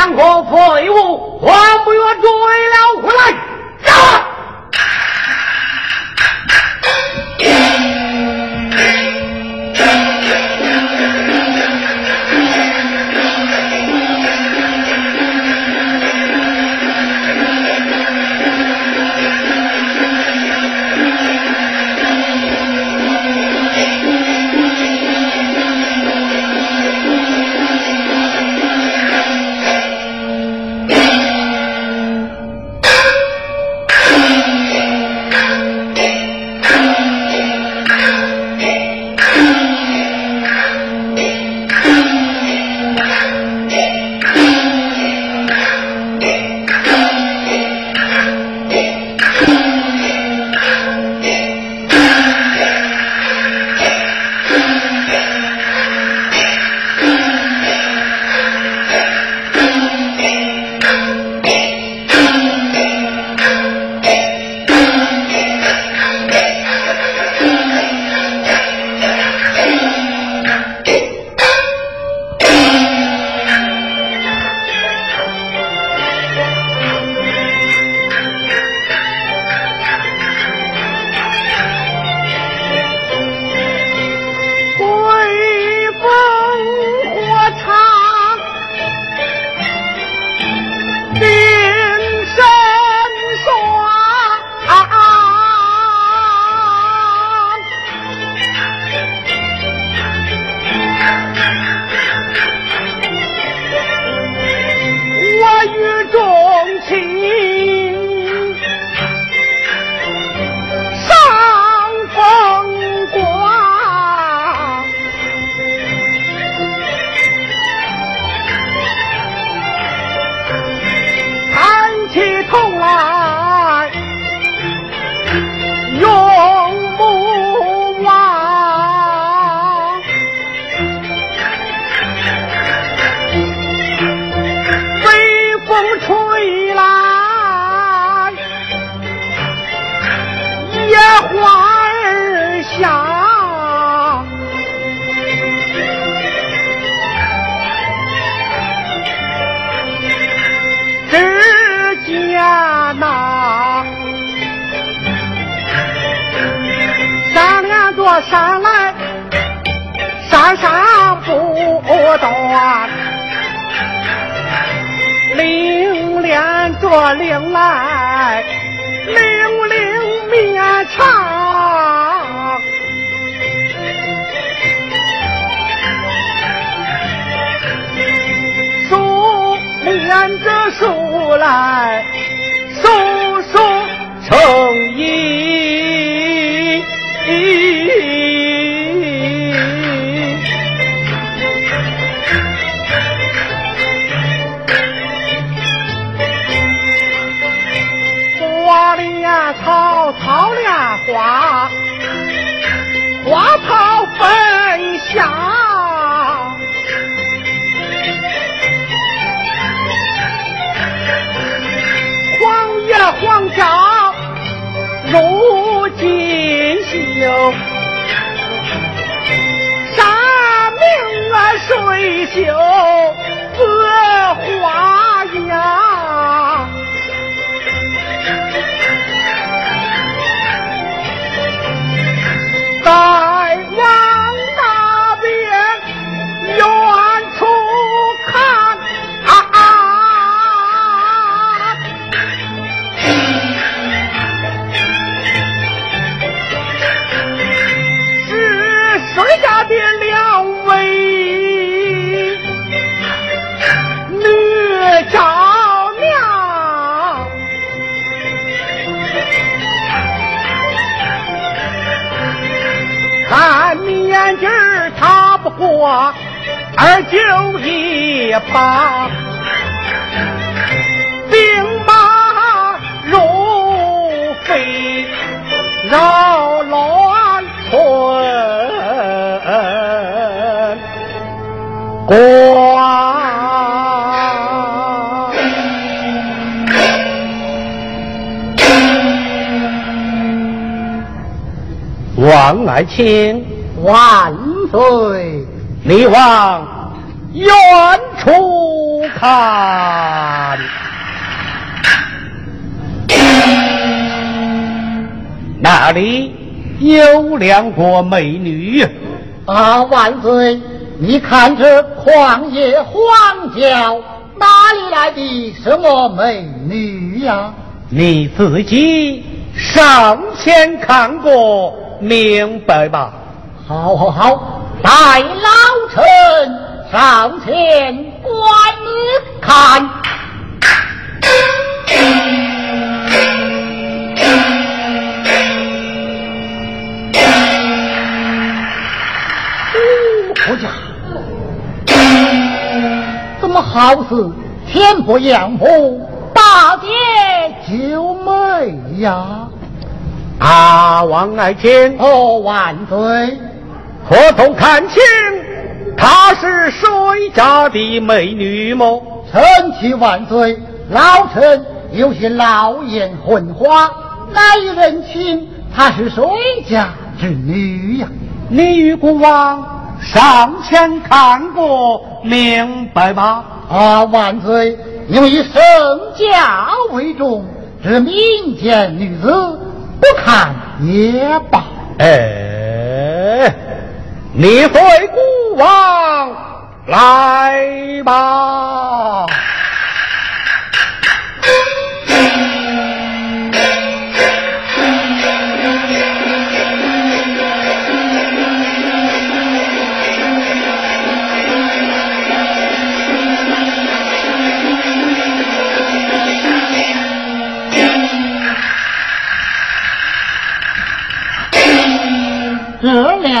两个废物，还不愿追了回来。山来，山上不断，铃连着铃来，铃铃绵长。树连着树来，花，花草分香。黄叶黄家入锦绣，山明啊水秀二九一八，兵马如飞扰乱村关。王爱卿，万岁！你往远处看，那里有两个美女。啊，万岁！你看这旷野荒郊，哪里来的什么美女呀？你自己上前看过，明白吧？好，好，好，带老臣上前观看。哦，家，怎么好似天不养母，大姐就美呀？啊，王爱卿，哦，万岁！可曾看清她是谁家的美女么？臣启万岁，老臣有些老眼昏花，难以认清她是谁家之女呀？你与国王上前看过，明白吧？啊，万岁！因以身家为重，这民间女子不看也罢。哎，你随孤王来吧。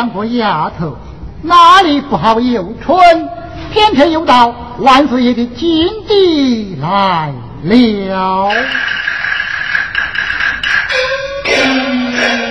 两个丫头哪里不好有春，偏偏又到万岁爷的金地来了。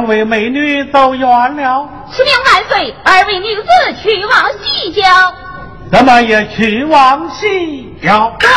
两位美女走远了，启禀万岁，二位女子去往西郊，咱们也去往西郊。对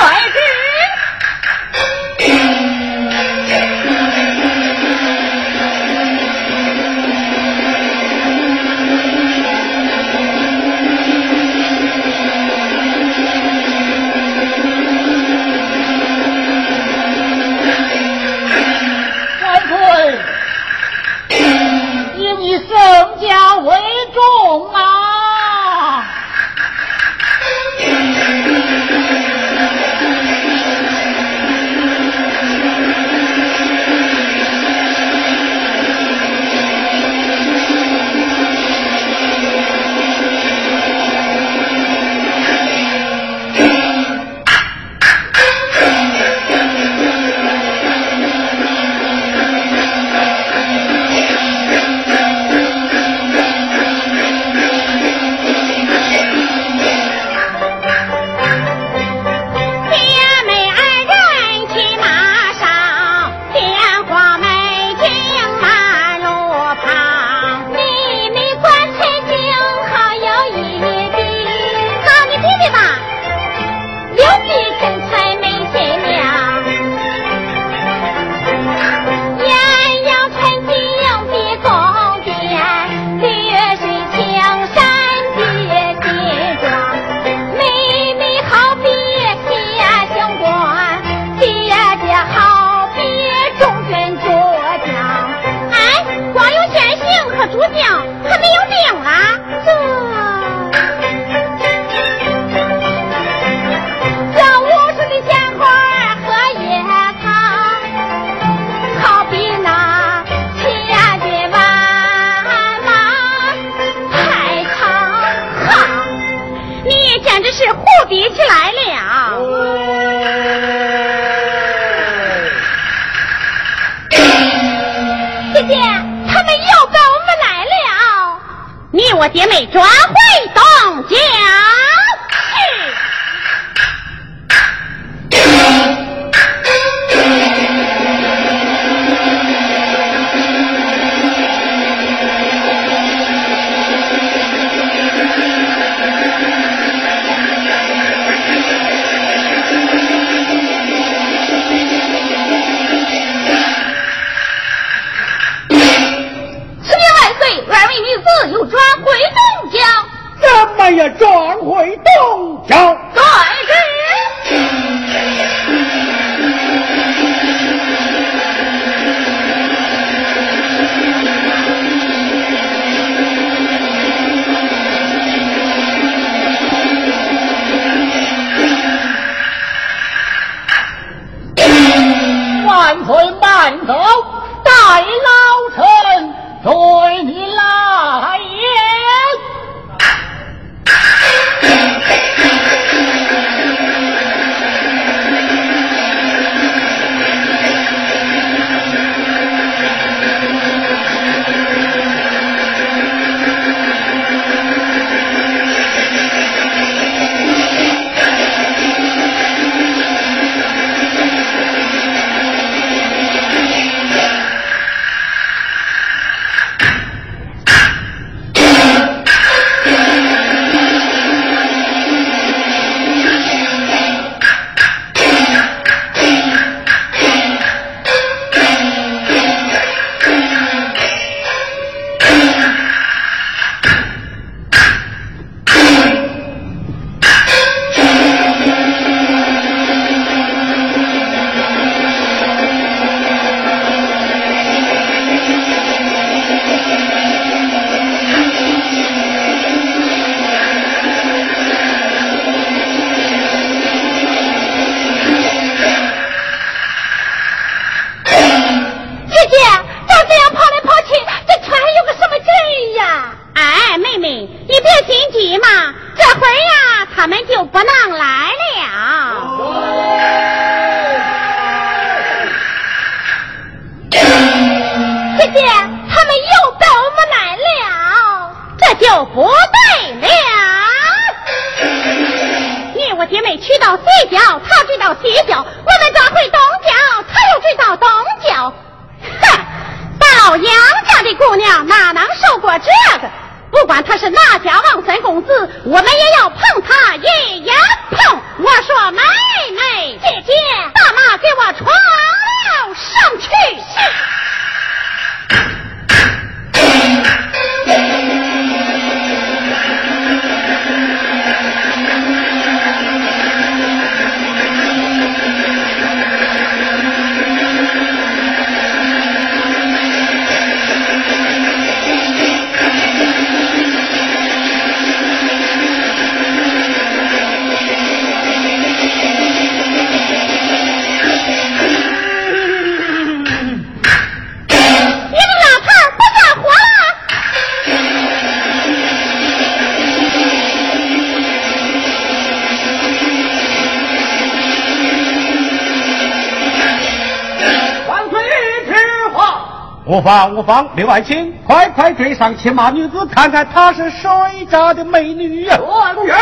无妨无妨，刘爱卿，快快追上骑马女子，看看她是谁家的美女呀、哎。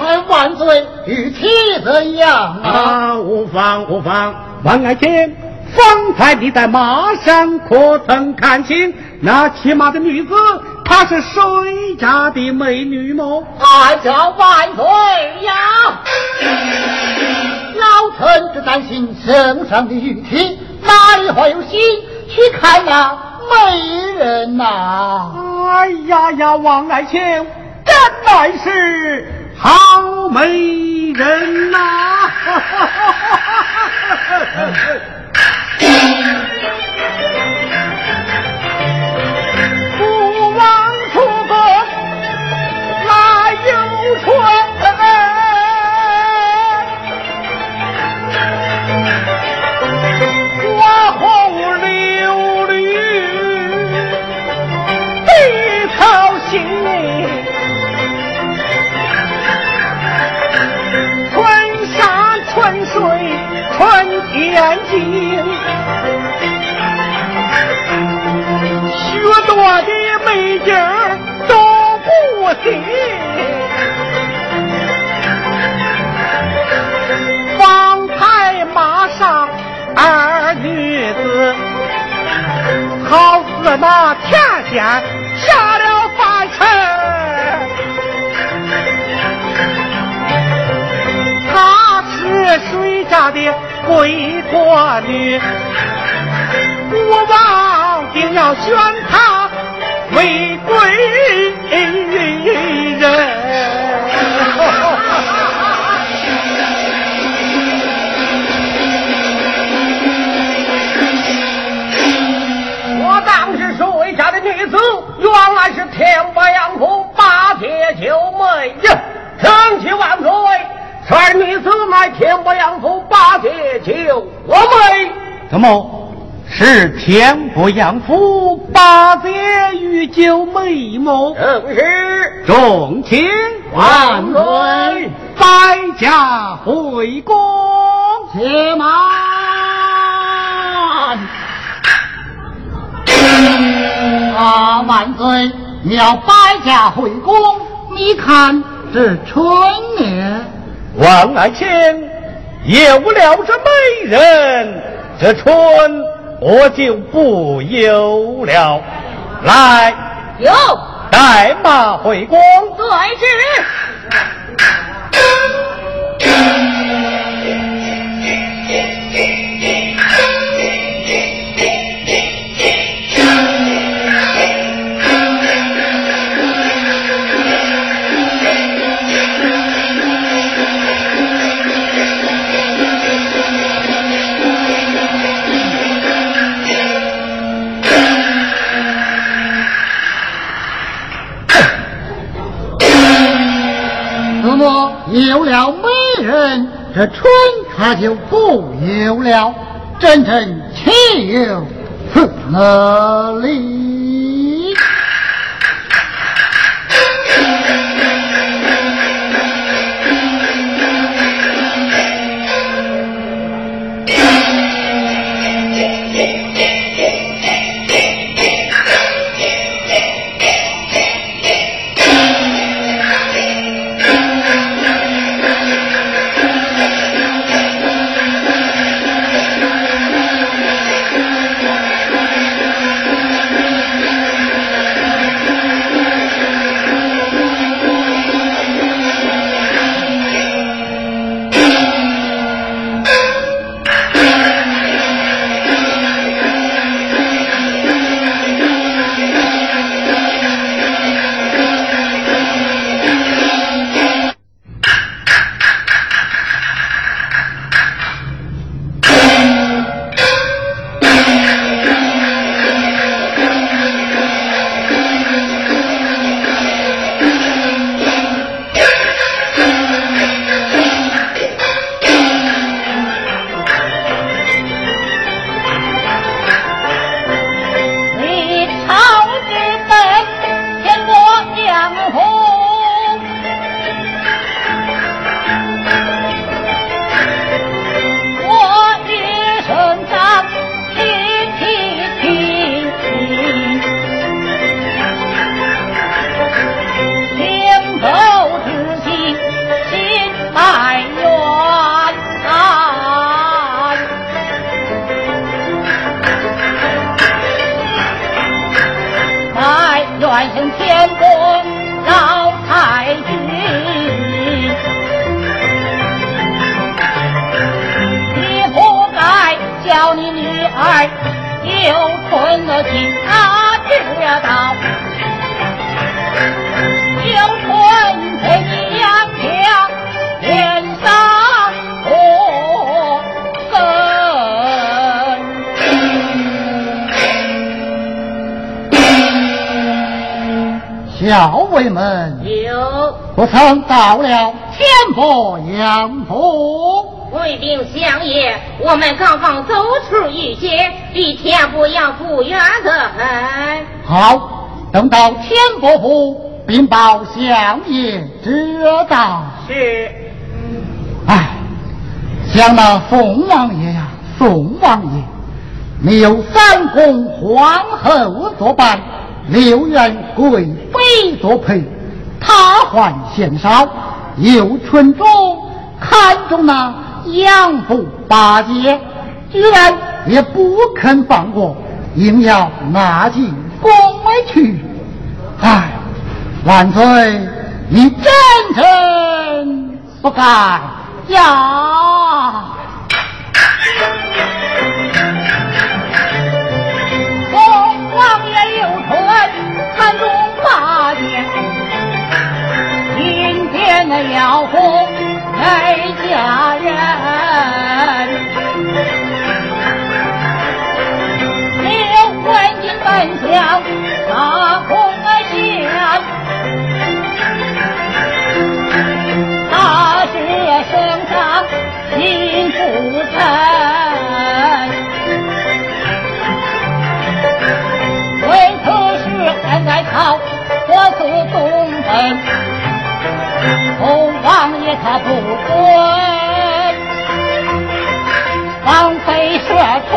哎，万岁，玉体怎样啊？啊，无妨无妨，王爱卿，方才你在马上可曾看清那骑马的女子，她是谁家的美女么？哀叫万岁呀！老臣只担心圣上的玉体，哪里会有心去看那美人呐、哎呀呀，王爱卿，真乃是好美人呐！眼马上二女子，好似那天仙下了凡尘。她是谁家的？贵国女，国王定要选她为贵女子，原来是天伯杨府八戒九妹呀！称起万岁！儿女子乃天不养父八戒九我妹，怎么是天不养父八戒与九妹么？正是。众卿万岁，百家回宫，且慢。啊，万岁！要百家回宫，你看这春年。王爱卿，有了这美人，这春我就不有了。来，有带马回宫。对之。有了美人，这春他就不有了，真正岂有此理？校尉们有不曾到了天伯杨府。贵宾相爷，我们刚刚走出御街，离天伯杨府远得很。好，等到天伯府，禀报相爷知道。是。哎，想那宋王爷呀，宋王爷，你有三宫皇后作伴，六院贵妃作陪，他还嫌少，又纯忠看中那杨府八姐，居然也不肯放过，硬要拿进宫里去。哎，万岁，你真真不该呀！我王爷有春看中八姐，今天要赴陪家人，刘关进本乡大红线，大事圣上心不沉。在朝，我自东奔，宋王爷他不准，王妃说春，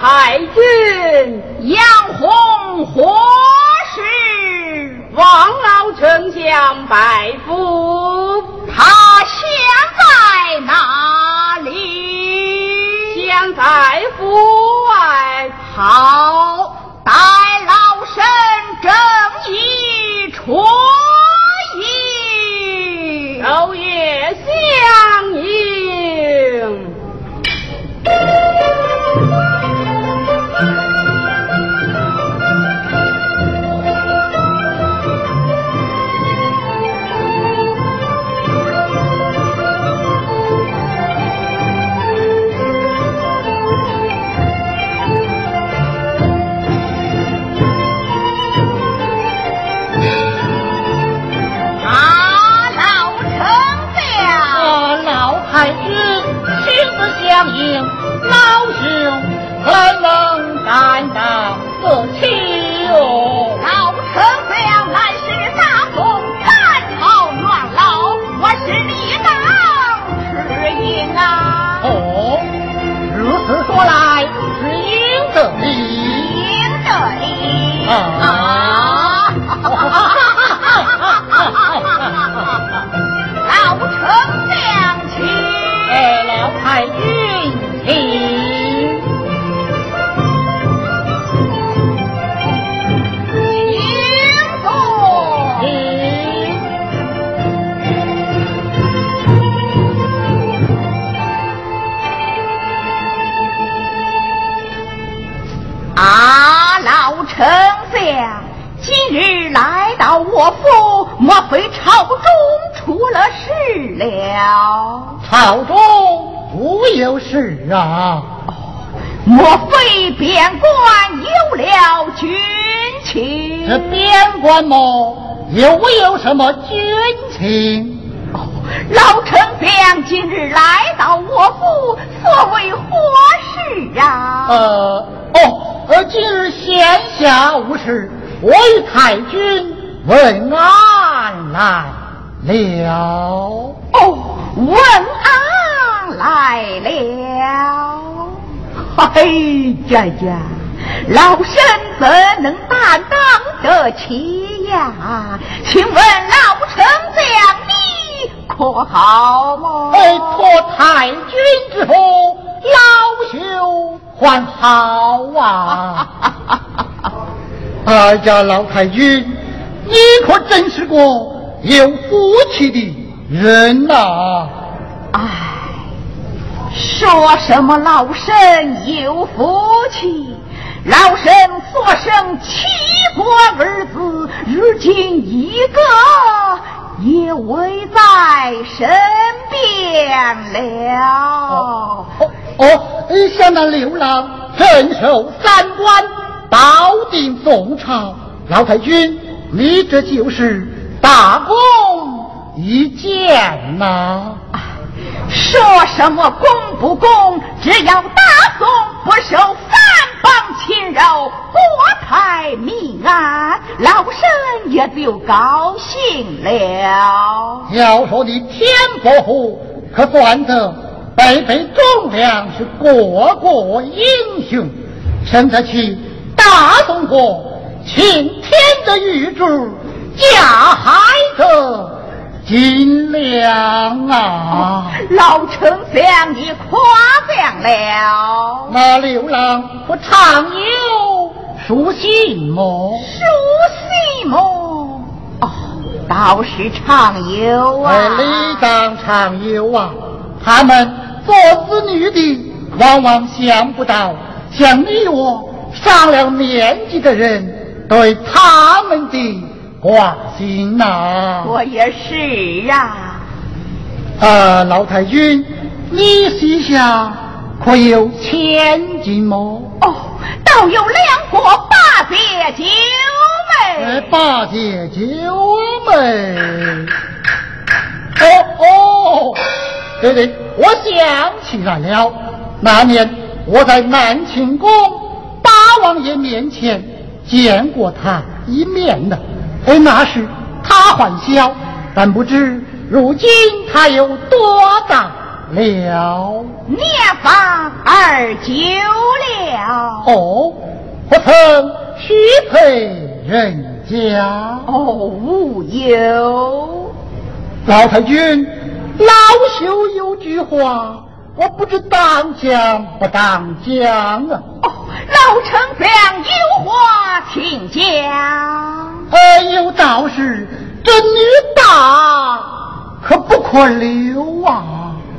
太君，杨洪何时？王老丞相拜服，哎呀，老太君，你可真是个有福气的人呐！哎。说什么老身有福气？老身所生七国儿子，如今一个也围在身边了。哦哦，想那刘郎镇守三关，保定宋朝。老太君，你这就是大功一件呐！说什么功不功？只要大宋不受反邦侵扰，国泰民安，老身也就高兴了。要说你天伯虎，可算得辈辈忠良，是国国英雄，生得起大宋国晴天的玉柱，架海的。金良啊，老丞相你夸奖了。那刘郎不常有书信么？书信么？哦，倒是常有啊。理当常有啊。他们做子女的，往往想不到像你我上了年纪的人对他们的。关心呐！我也是啊。呃，老太君，你膝下可有千金么？哦，倒有两个八姐九妹。八姐九妹。哦哦，对对，我想起来了，那年我在南清宫八王爷面前见过他一面的。哎，那时他还小，但不知如今他有多大了？年方二九了。哦，不曾许配人家？哦，无忧。老太君，老朽有句话，我不知当讲不当讲啊。哦，老丞相有话请讲。哎，有道士，这女大可不可留啊？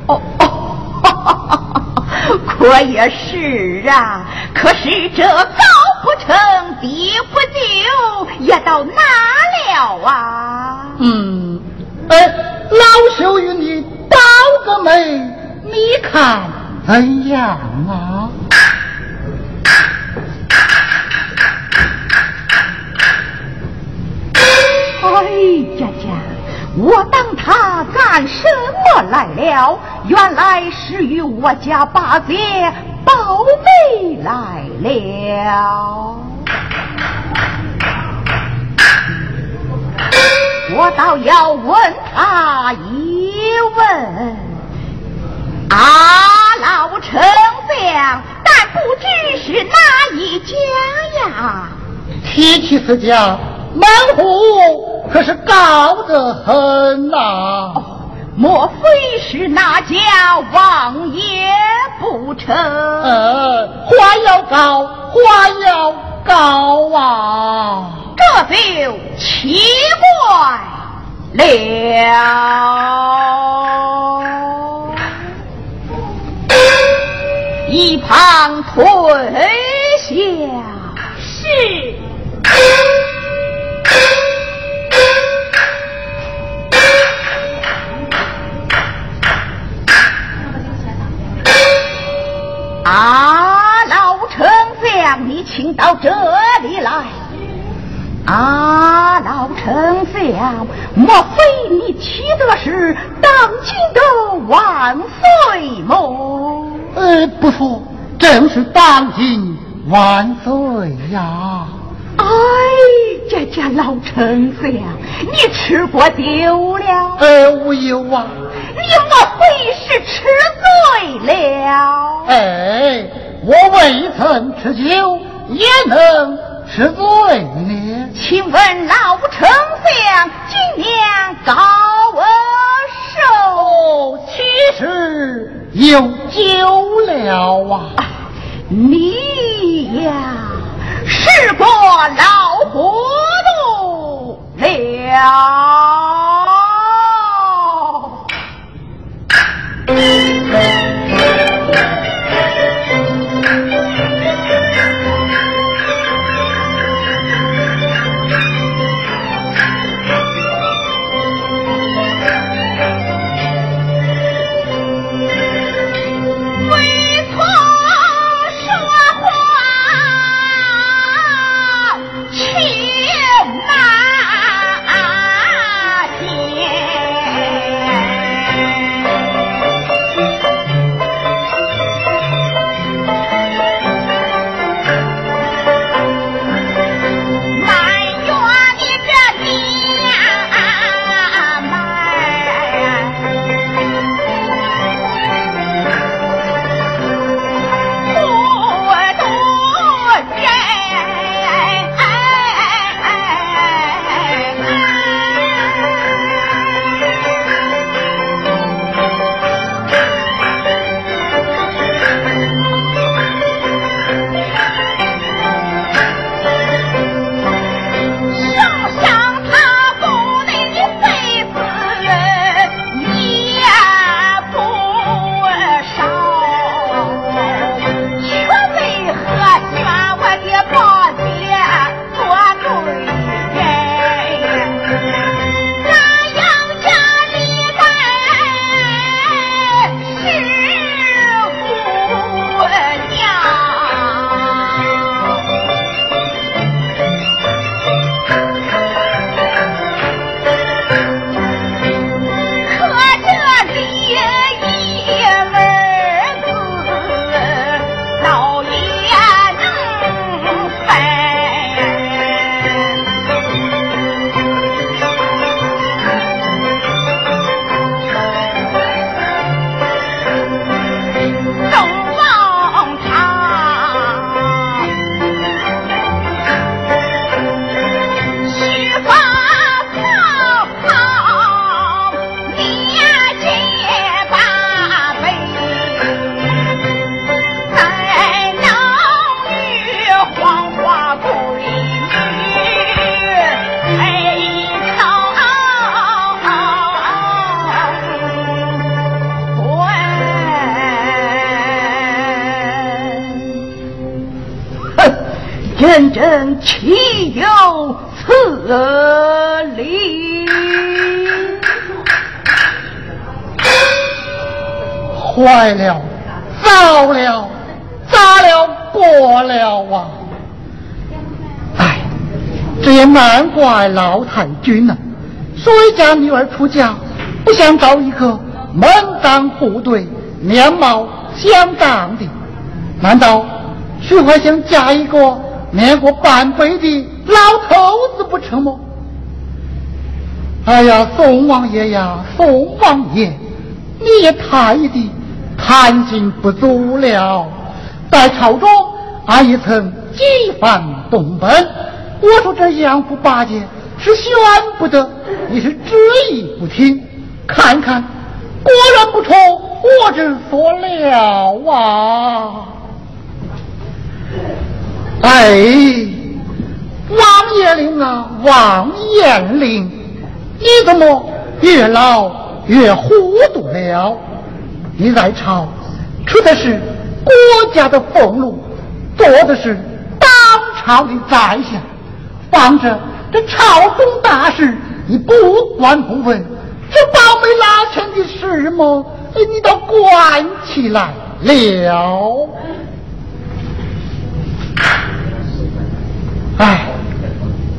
哦哦，可也是啊。可是这高不成低不就，也到哪了啊？嗯，哎，老朽与你报个媒，你看怎样啊？哎，家家，我当他干什么来了？原来是与我家八姐宝妹来了。我倒要问他一问。啊，老丞相，不知是哪一家呀？提起此家。门户可是高得很呐！莫非是那家王爷不成？呃，话要高，话要高啊！这就奇怪了。一旁退下。是。啊，老丞相，你请到这里来。啊，老丞相，莫非你提的是当今的万岁么？呃，不错，正是当今万岁呀！哎，这这老丞相，你吃过酒了？呃，无有啊。你莫非是吃醉了？哎，我未曾吃酒，也能吃醉呢。请问老丞相今年高寿？其实有救了啊！你呀，是个老糊涂了。来了，糟了，砸了，过了啊！哎，这也难怪老太君呐，谁家女儿出嫁，不想找一个门当户对、面貌相当的？难道徐怀想嫁一个？年过半百的老头子不成吗？哎呀，宋王爷呀，宋王爷，你也太的贪心不足了。在朝中，俺也曾几番动本。我说这杨府八戒是选不得，你是执意不听。看看，果然不出我之所料啊！哎，王爷令啊，王延龄，你怎么越老越糊涂了？你在朝出的是国家的俸禄，做的是当朝的宰相，放着这朝中大事，你不管不问，这保媒拉纤的事么？你都管起来了。哎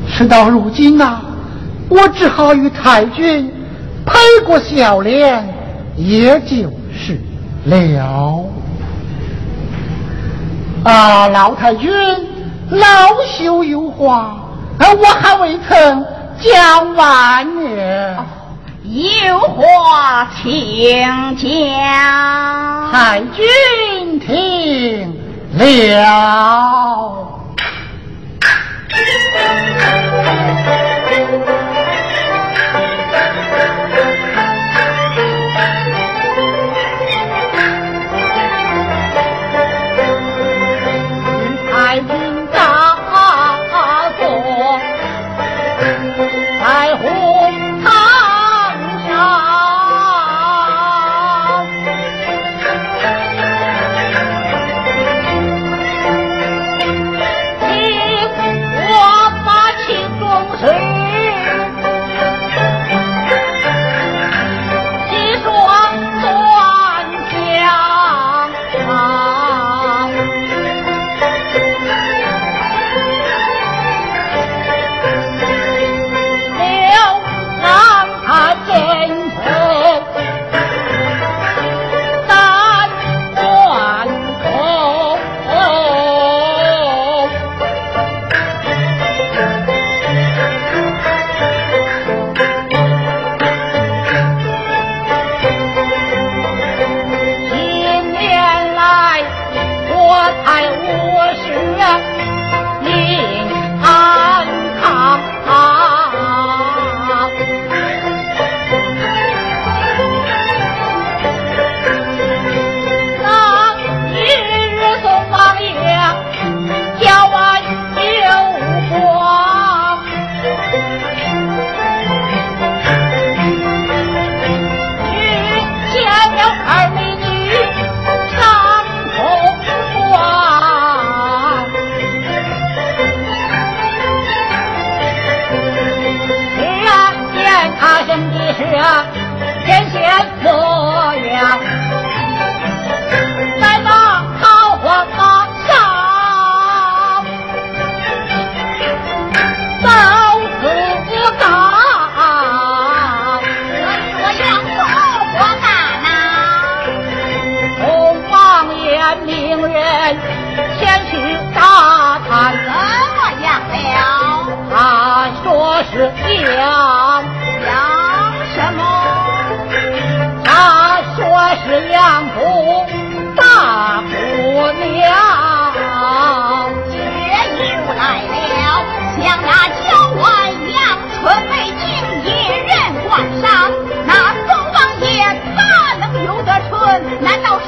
事到如今呐，我只好与太君赔过笑脸，也就是了。啊，老太君，老朽有话，我还未曾讲完呢。有话请讲。太君听了。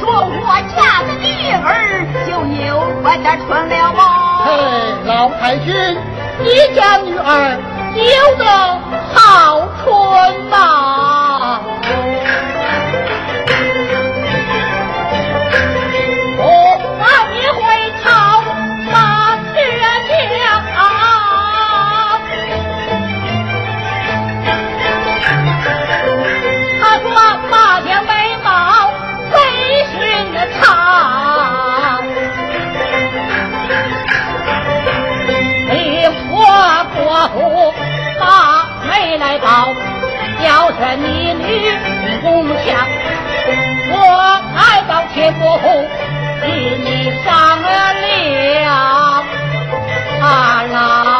说我嫁的女儿就有我点春了吧嘿老太君你家女儿有个好春马今年上了啊啊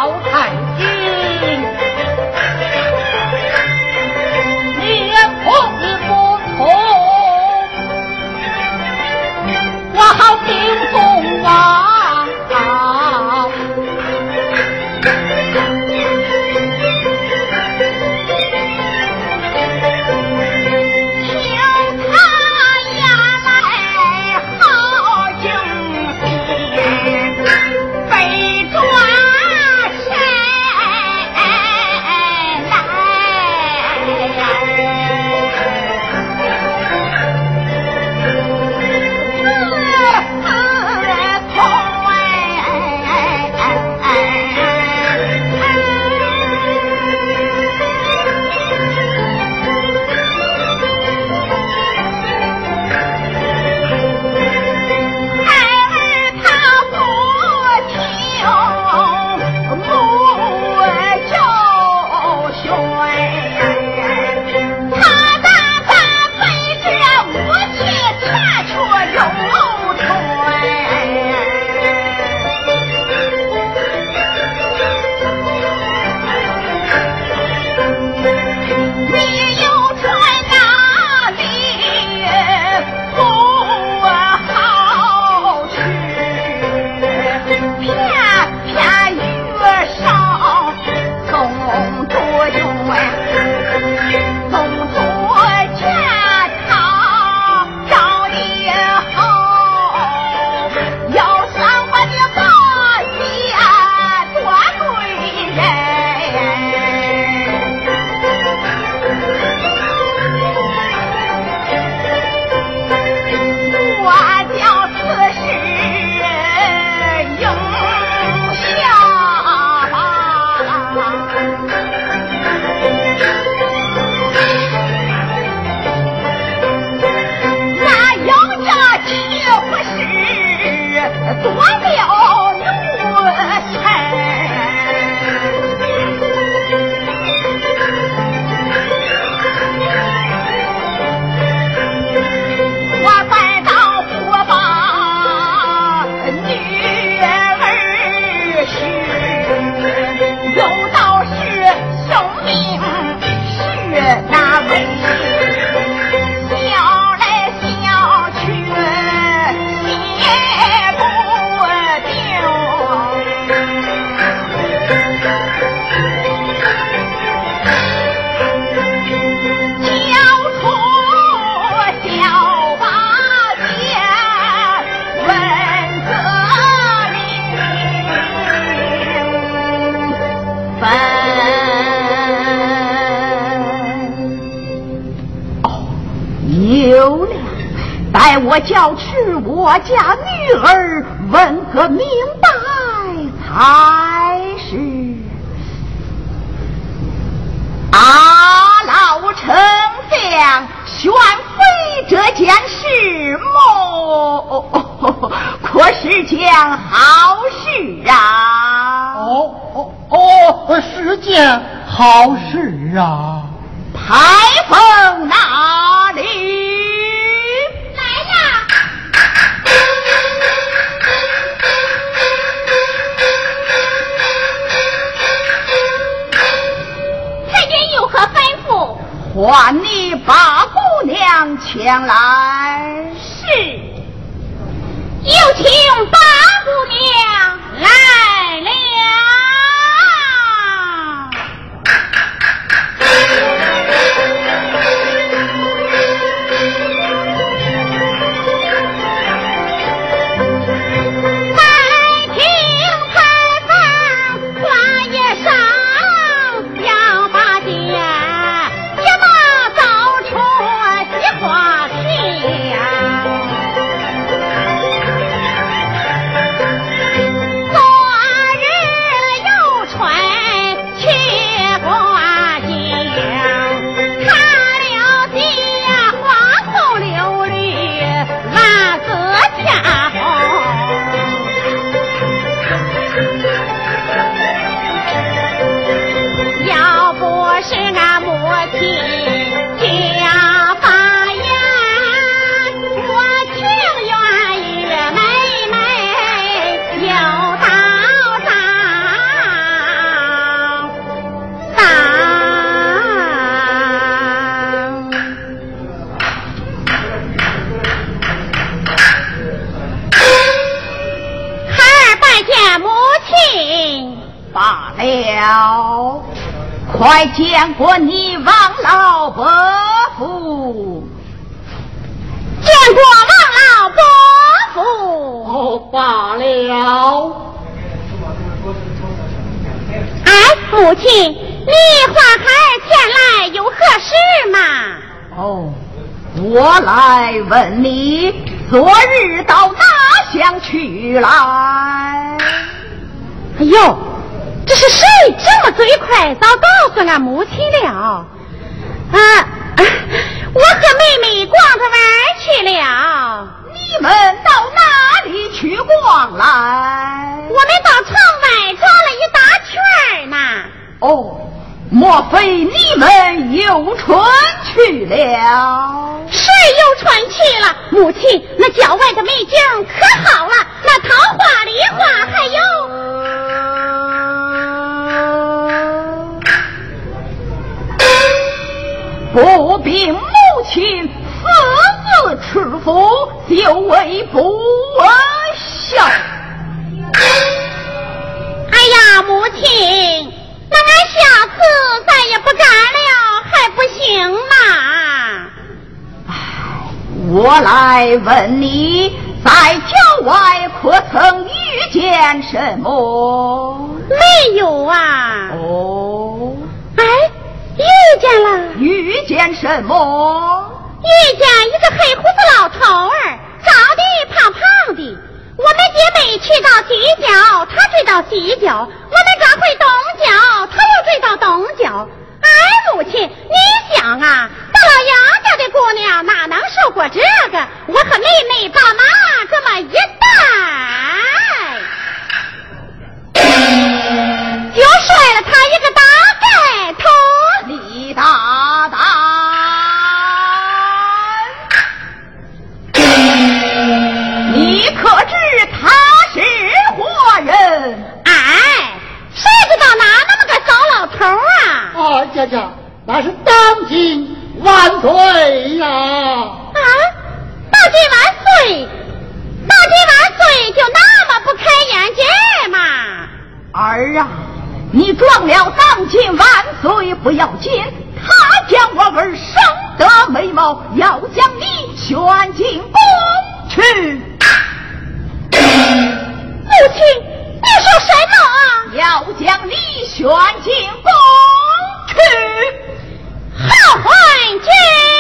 选妃这件事么，可是件好事啊！哦哦哦，是件好事啊！排风哪里？来呀？太君有何吩咐？还你八姑娘前来。是，有请八姑娘快见过你王老伯父！见过王老伯父！哦，罢了。哎，父亲，你唤孩儿前来有何事嘛？哦，我来问你，昨日到哪乡去来？哎呦！这是谁这么嘴快，早告诉俺母亲了？啊，我和妹妹逛着玩去了。你们到哪里去逛来？我们到城外转了一大圈呢。哦，莫非你们游春去了？谁游春去了？母亲，那郊外的美景可好了，那桃花、梨花还有。不禀母亲，私自吃福，就为不孝。哎呀，母亲，那俺下次再也不敢了，还不行吗？哎，我来问你，在郊外可曾遇见什么？没有啊。哦。哎。遇见了，遇见什么？遇见一个黑胡子老头儿，长得胖胖的。我们姐妹去到西角，他追到西角；我们转回东郊，他又追到东郊。哎，母亲，你想啊，大老杨家的姑娘哪能受过这个？我和妹妹爸妈这么一带，就摔了他一个大盖头。李大胆，你可知他是何人？哎，谁知道哪那么个糟老头啊？啊，姐姐，那是当今万岁呀！啊，当今万岁，当今万岁，就那么不开眼界吗？儿啊！你撞了当今万岁不要紧，他将我儿生得美貌，要将你选进宫去。母亲，你说什么？要将你选进宫去，好汉军。